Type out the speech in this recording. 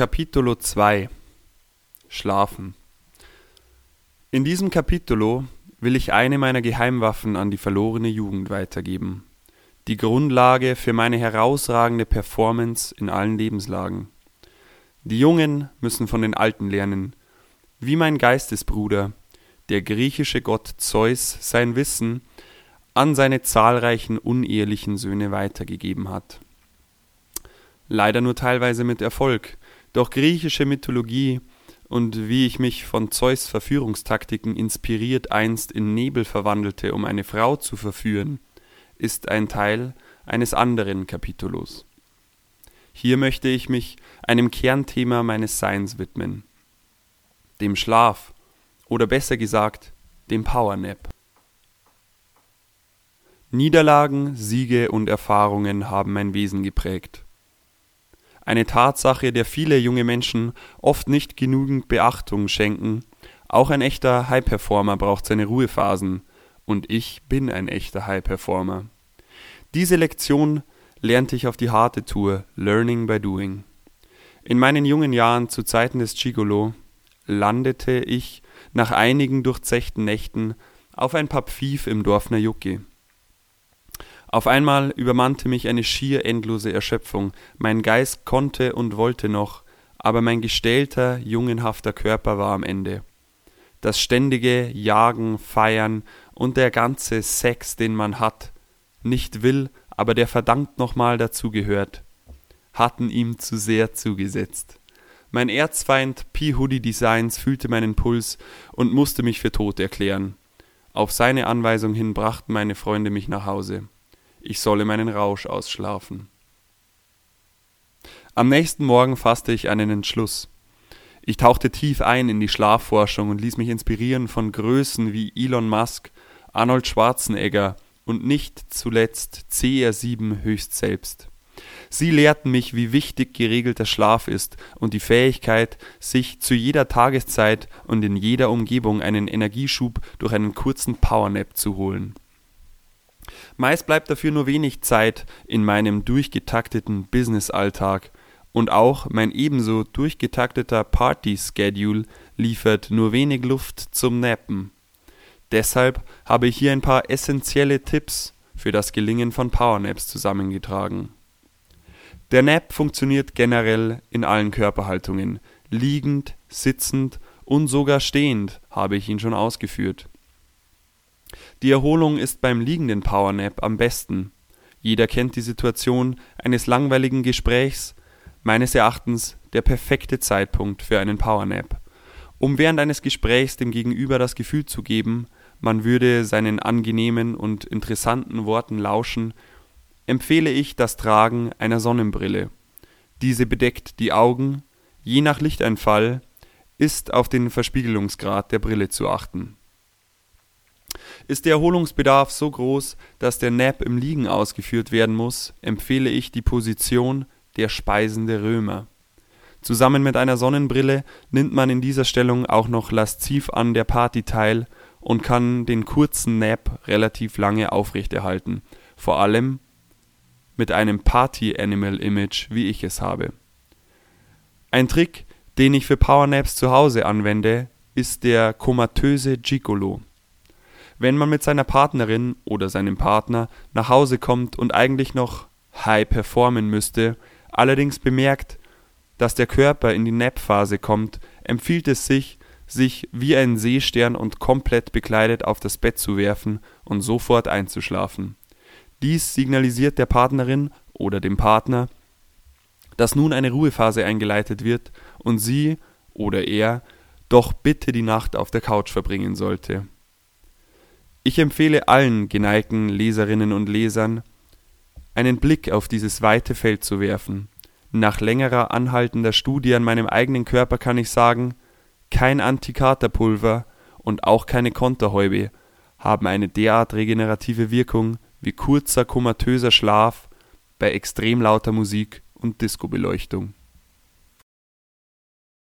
Capitolo 2 Schlafen In diesem Capitolo will ich eine meiner Geheimwaffen an die verlorene Jugend weitergeben. Die Grundlage für meine herausragende Performance in allen Lebenslagen. Die Jungen müssen von den Alten lernen, wie mein Geistesbruder, der griechische Gott Zeus, sein Wissen an seine zahlreichen unehelichen Söhne weitergegeben hat. Leider nur teilweise mit Erfolg, doch griechische Mythologie und wie ich mich von Zeus Verführungstaktiken inspiriert einst in Nebel verwandelte, um eine Frau zu verführen, ist ein Teil eines anderen Kapitolos. Hier möchte ich mich einem Kernthema meines Seins widmen, dem Schlaf oder besser gesagt dem Powernap. Niederlagen, Siege und Erfahrungen haben mein Wesen geprägt eine Tatsache, der viele junge Menschen oft nicht genügend Beachtung schenken. Auch ein echter High-Performer braucht seine Ruhephasen. Und ich bin ein echter High-Performer. Diese Lektion lernte ich auf die harte Tour Learning by Doing. In meinen jungen Jahren zu Zeiten des Gigolo landete ich nach einigen durchzechten Nächten auf ein paar Pfiff im Dorf Najuki. Auf einmal übermannte mich eine schier endlose Erschöpfung, mein Geist konnte und wollte noch, aber mein gestählter, jungenhafter Körper war am Ende. Das ständige Jagen, Feiern und der ganze Sex, den man hat, nicht will, aber der verdammt nochmal dazugehört, hatten ihm zu sehr zugesetzt. Mein Erzfeind P. Hoodie Designs fühlte meinen Puls und musste mich für tot erklären. Auf seine Anweisung hin brachten meine Freunde mich nach Hause ich solle meinen Rausch ausschlafen. Am nächsten Morgen fasste ich einen Entschluss. Ich tauchte tief ein in die Schlafforschung und ließ mich inspirieren von Größen wie Elon Musk, Arnold Schwarzenegger und nicht zuletzt CR7 höchst selbst. Sie lehrten mich, wie wichtig geregelter Schlaf ist und die Fähigkeit, sich zu jeder Tageszeit und in jeder Umgebung einen Energieschub durch einen kurzen Powernap zu holen. Meist bleibt dafür nur wenig Zeit in meinem durchgetakteten Business-Alltag und auch mein ebenso durchgetakteter Party-Schedule liefert nur wenig Luft zum Nappen. Deshalb habe ich hier ein paar essentielle Tipps für das Gelingen von Powernaps zusammengetragen. Der Nap funktioniert generell in allen Körperhaltungen, liegend, sitzend und sogar stehend habe ich ihn schon ausgeführt. Die Erholung ist beim liegenden Powernap am besten. Jeder kennt die Situation eines langweiligen Gesprächs, meines Erachtens der perfekte Zeitpunkt für einen Powernap. Um während eines Gesprächs dem Gegenüber das Gefühl zu geben, man würde seinen angenehmen und interessanten Worten lauschen, empfehle ich das Tragen einer Sonnenbrille. Diese bedeckt die Augen, je nach Lichteinfall ist auf den Verspiegelungsgrad der Brille zu achten ist der Erholungsbedarf so groß, dass der Nap im Liegen ausgeführt werden muss, empfehle ich die Position der speisende Römer. Zusammen mit einer Sonnenbrille nimmt man in dieser Stellung auch noch lasziv an der Party teil und kann den kurzen Nap relativ lange aufrechterhalten, vor allem mit einem Party-Animal-Image, wie ich es habe. Ein Trick, den ich für Powernaps zu Hause anwende, ist der komatöse Gigolo wenn man mit seiner Partnerin oder seinem Partner nach Hause kommt und eigentlich noch high performen müsste, allerdings bemerkt, dass der Körper in die Nap-Phase kommt, empfiehlt es sich, sich wie ein Seestern und komplett bekleidet auf das Bett zu werfen und sofort einzuschlafen. Dies signalisiert der Partnerin oder dem Partner, dass nun eine Ruhephase eingeleitet wird und sie oder er doch bitte die Nacht auf der Couch verbringen sollte ich empfehle allen geneigten Leserinnen und Lesern, einen Blick auf dieses weite Feld zu werfen. Nach längerer anhaltender Studie an meinem eigenen Körper kann ich sagen, kein Antikaterpulver und auch keine Konterhäube haben eine derart regenerative Wirkung wie kurzer komatöser Schlaf bei extrem lauter Musik und Discobeleuchtung